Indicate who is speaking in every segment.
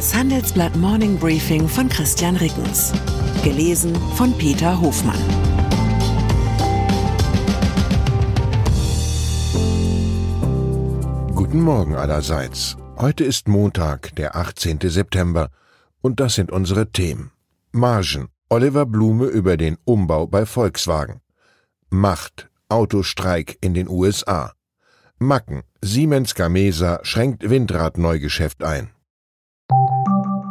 Speaker 1: Das Handelsblatt Morning Briefing von Christian Rickens. Gelesen von Peter Hofmann.
Speaker 2: Guten Morgen allerseits. Heute ist Montag, der 18. September, und das sind unsere Themen. Margen. Oliver Blume über den Umbau bei Volkswagen. Macht. Autostreik in den USA. Macken. Siemens Gamesa schränkt Windradneugeschäft ein.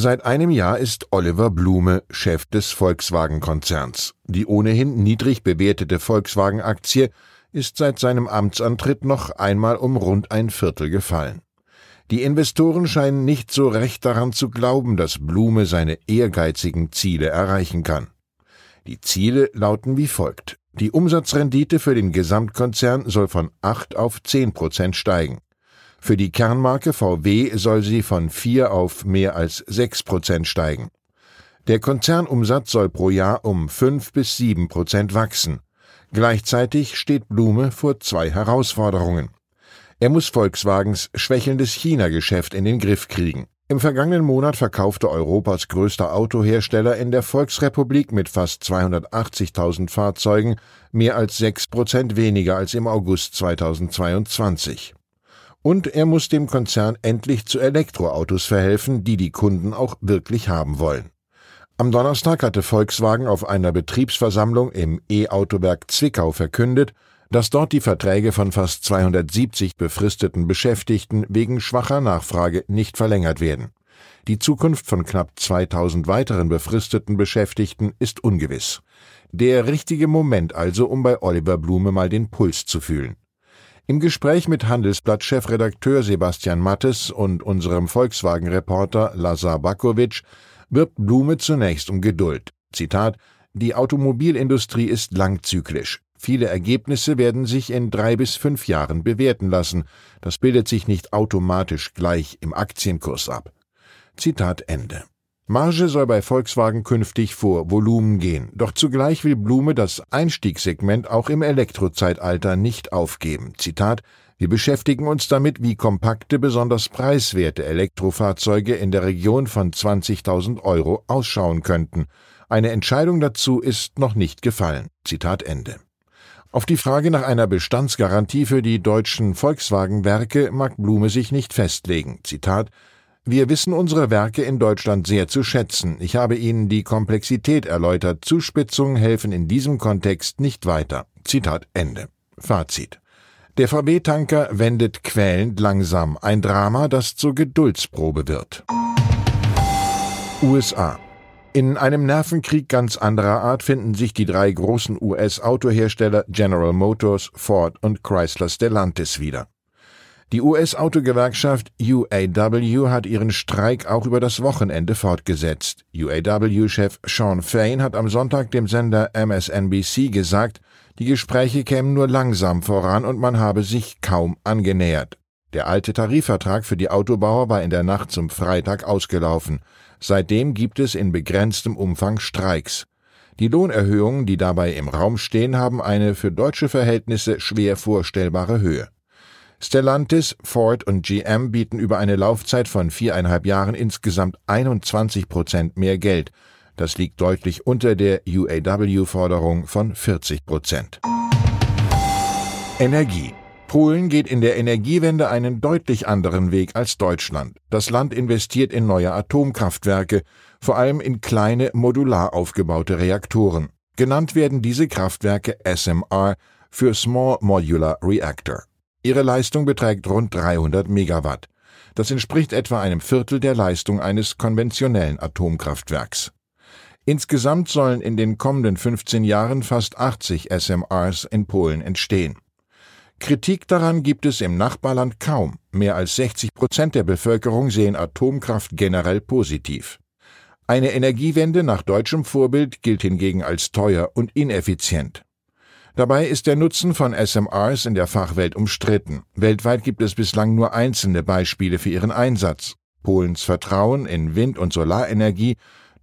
Speaker 2: Seit einem Jahr ist Oliver Blume Chef des Volkswagen-Konzerns. Die ohnehin niedrig bewertete Volkswagen-Aktie ist seit seinem Amtsantritt noch einmal um rund ein Viertel gefallen. Die Investoren scheinen nicht so recht daran zu glauben, dass Blume seine ehrgeizigen Ziele erreichen kann. Die Ziele lauten wie folgt. Die Umsatzrendite für den Gesamtkonzern soll von 8 auf 10 Prozent steigen. Für die Kernmarke VW soll sie von 4 auf mehr als 6 Prozent steigen. Der Konzernumsatz soll pro Jahr um 5 bis 7 Prozent wachsen. Gleichzeitig steht Blume vor zwei Herausforderungen. Er muss Volkswagens schwächelndes China-Geschäft in den Griff kriegen. Im vergangenen Monat verkaufte Europas größter Autohersteller in der Volksrepublik mit fast 280.000 Fahrzeugen mehr als 6 Prozent weniger als im August 2022. Und er muss dem Konzern endlich zu Elektroautos verhelfen, die die Kunden auch wirklich haben wollen. Am Donnerstag hatte Volkswagen auf einer Betriebsversammlung im E-Autowerk Zwickau verkündet, dass dort die Verträge von fast 270 befristeten Beschäftigten wegen schwacher Nachfrage nicht verlängert werden. Die Zukunft von knapp 2000 weiteren befristeten Beschäftigten ist ungewiss. Der richtige Moment also, um bei Oliver Blume mal den Puls zu fühlen. Im Gespräch mit Handelsblatt-Chefredakteur Sebastian Mattes und unserem Volkswagen-Reporter Lazar Bakovic wirbt Blume zunächst um Geduld. Zitat Die Automobilindustrie ist langzyklisch. Viele Ergebnisse werden sich in drei bis fünf Jahren bewerten lassen. Das bildet sich nicht automatisch gleich im Aktienkurs ab. Zitat Ende. Marge soll bei Volkswagen künftig vor Volumen gehen, doch zugleich will Blume das Einstiegssegment auch im Elektrozeitalter nicht aufgeben. Zitat Wir beschäftigen uns damit, wie kompakte, besonders preiswerte Elektrofahrzeuge in der Region von 20.000 Euro ausschauen könnten. Eine Entscheidung dazu ist noch nicht gefallen. Zitat Ende. Auf die Frage nach einer Bestandsgarantie für die deutschen Volkswagen-Werke mag Blume sich nicht festlegen. Zitat wir wissen unsere Werke in Deutschland sehr zu schätzen. Ich habe Ihnen die Komplexität erläutert. Zuspitzungen helfen in diesem Kontext nicht weiter. Zitat Ende. Fazit. Der VW-Tanker wendet quälend langsam. Ein Drama, das zur Geduldsprobe wird. USA. In einem Nervenkrieg ganz anderer Art finden sich die drei großen US-Autohersteller General Motors, Ford und Chrysler Stellantis wieder. Die US-Autogewerkschaft UAW hat ihren Streik auch über das Wochenende fortgesetzt. UAW-Chef Sean Fain hat am Sonntag dem Sender MSNBC gesagt, die Gespräche kämen nur langsam voran und man habe sich kaum angenähert. Der alte Tarifvertrag für die Autobauer war in der Nacht zum Freitag ausgelaufen. Seitdem gibt es in begrenztem Umfang Streiks. Die Lohnerhöhungen, die dabei im Raum stehen, haben eine für deutsche Verhältnisse schwer vorstellbare Höhe. Stellantis, Ford und GM bieten über eine Laufzeit von viereinhalb Jahren insgesamt 21 Prozent mehr Geld. Das liegt deutlich unter der UAW-Forderung von 40 Prozent. Energie. Polen geht in der Energiewende einen deutlich anderen Weg als Deutschland. Das Land investiert in neue Atomkraftwerke, vor allem in kleine, modular aufgebaute Reaktoren. Genannt werden diese Kraftwerke SMR für Small Modular Reactor. Ihre Leistung beträgt rund 300 Megawatt. Das entspricht etwa einem Viertel der Leistung eines konventionellen Atomkraftwerks. Insgesamt sollen in den kommenden 15 Jahren fast 80 SMRs in Polen entstehen. Kritik daran gibt es im Nachbarland kaum. Mehr als 60 Prozent der Bevölkerung sehen Atomkraft generell positiv. Eine Energiewende nach deutschem Vorbild gilt hingegen als teuer und ineffizient. Dabei ist der Nutzen von SMRs in der Fachwelt umstritten. Weltweit gibt es bislang nur einzelne Beispiele für ihren Einsatz. Polens Vertrauen in Wind- und Solarenergie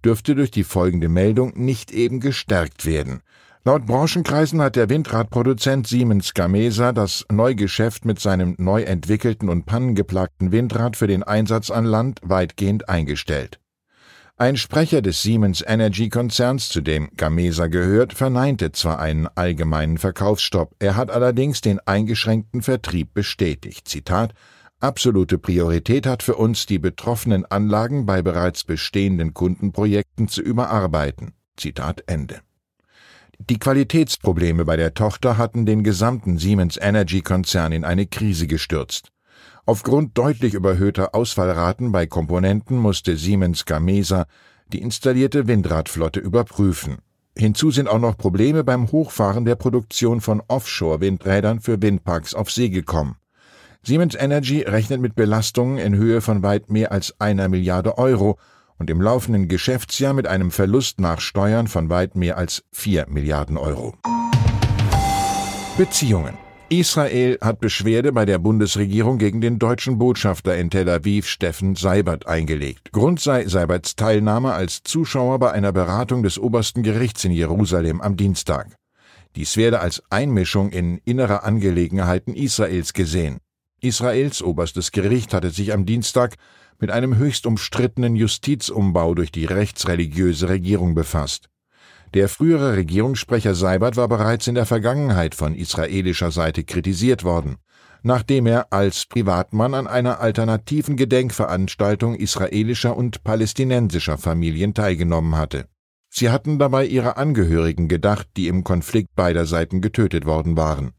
Speaker 2: dürfte durch die folgende Meldung nicht eben gestärkt werden. Laut Branchenkreisen hat der Windradproduzent Siemens Gamesa das Neugeschäft mit seinem neu entwickelten und pannengeplagten Windrad für den Einsatz an Land weitgehend eingestellt. Ein Sprecher des Siemens Energy Konzerns, zu dem Gamesa gehört, verneinte zwar einen allgemeinen Verkaufsstopp, er hat allerdings den eingeschränkten Vertrieb bestätigt. Zitat Absolute Priorität hat für uns, die betroffenen Anlagen bei bereits bestehenden Kundenprojekten zu überarbeiten. Zitat Ende. Die Qualitätsprobleme bei der Tochter hatten den gesamten Siemens Energy Konzern in eine Krise gestürzt. Aufgrund deutlich überhöhter Ausfallraten bei Komponenten musste Siemens Gamesa die installierte Windradflotte überprüfen. Hinzu sind auch noch Probleme beim Hochfahren der Produktion von Offshore-Windrädern für Windparks auf See gekommen. Siemens Energy rechnet mit Belastungen in Höhe von weit mehr als einer Milliarde Euro und im laufenden Geschäftsjahr mit einem Verlust nach Steuern von weit mehr als vier Milliarden Euro. Beziehungen Israel hat Beschwerde bei der Bundesregierung gegen den deutschen Botschafter in Tel Aviv Steffen Seibert eingelegt. Grund sei Seiberts Teilnahme als Zuschauer bei einer Beratung des obersten Gerichts in Jerusalem am Dienstag. Dies werde als Einmischung in innere Angelegenheiten Israels gesehen. Israels oberstes Gericht hatte sich am Dienstag mit einem höchst umstrittenen Justizumbau durch die rechtsreligiöse Regierung befasst. Der frühere Regierungssprecher Seibert war bereits in der Vergangenheit von israelischer Seite kritisiert worden, nachdem er als Privatmann an einer alternativen Gedenkveranstaltung israelischer und palästinensischer Familien teilgenommen hatte. Sie hatten dabei ihre Angehörigen gedacht, die im Konflikt beider Seiten getötet worden waren.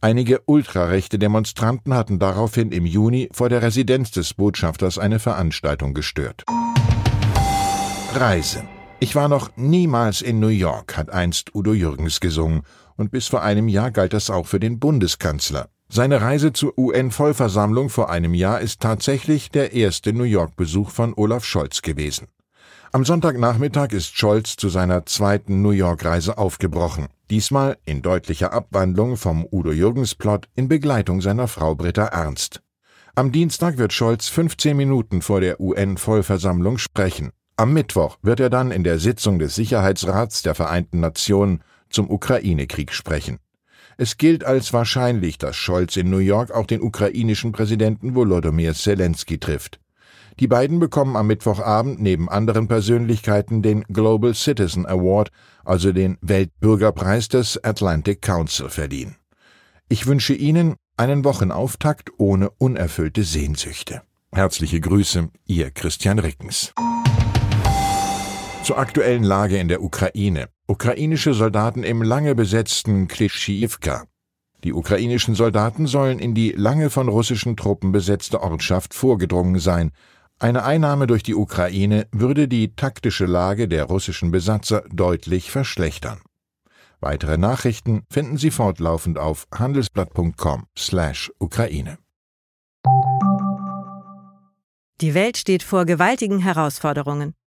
Speaker 2: Einige ultrarechte Demonstranten hatten daraufhin im Juni vor der Residenz des Botschafters eine Veranstaltung gestört. Reise ich war noch niemals in New York, hat einst Udo Jürgens gesungen, und bis vor einem Jahr galt das auch für den Bundeskanzler. Seine Reise zur UN-Vollversammlung vor einem Jahr ist tatsächlich der erste New York-Besuch von Olaf Scholz gewesen. Am Sonntagnachmittag ist Scholz zu seiner zweiten New York-Reise aufgebrochen. Diesmal in deutlicher Abwandlung vom Udo Jürgens-Plot in Begleitung seiner Frau Britta Ernst. Am Dienstag wird Scholz 15 Minuten vor der UN-Vollversammlung sprechen. Am Mittwoch wird er dann in der Sitzung des Sicherheitsrats der Vereinten Nationen zum Ukraine-Krieg sprechen. Es gilt als wahrscheinlich, dass Scholz in New York auch den ukrainischen Präsidenten Volodymyr Zelensky trifft. Die beiden bekommen am Mittwochabend neben anderen Persönlichkeiten den Global Citizen Award, also den Weltbürgerpreis des Atlantic Council verliehen. Ich wünsche Ihnen einen Wochenauftakt ohne unerfüllte Sehnsüchte. Herzliche Grüße, Ihr Christian Rickens. Zur aktuellen Lage in der Ukraine. Ukrainische Soldaten im lange besetzten Klitschivka. Die ukrainischen Soldaten sollen in die lange von russischen Truppen besetzte Ortschaft vorgedrungen sein. Eine Einnahme durch die Ukraine würde die taktische Lage der russischen Besatzer deutlich verschlechtern. Weitere Nachrichten finden Sie fortlaufend auf handelsblatt.com/Ukraine.
Speaker 3: Die Welt steht vor gewaltigen Herausforderungen.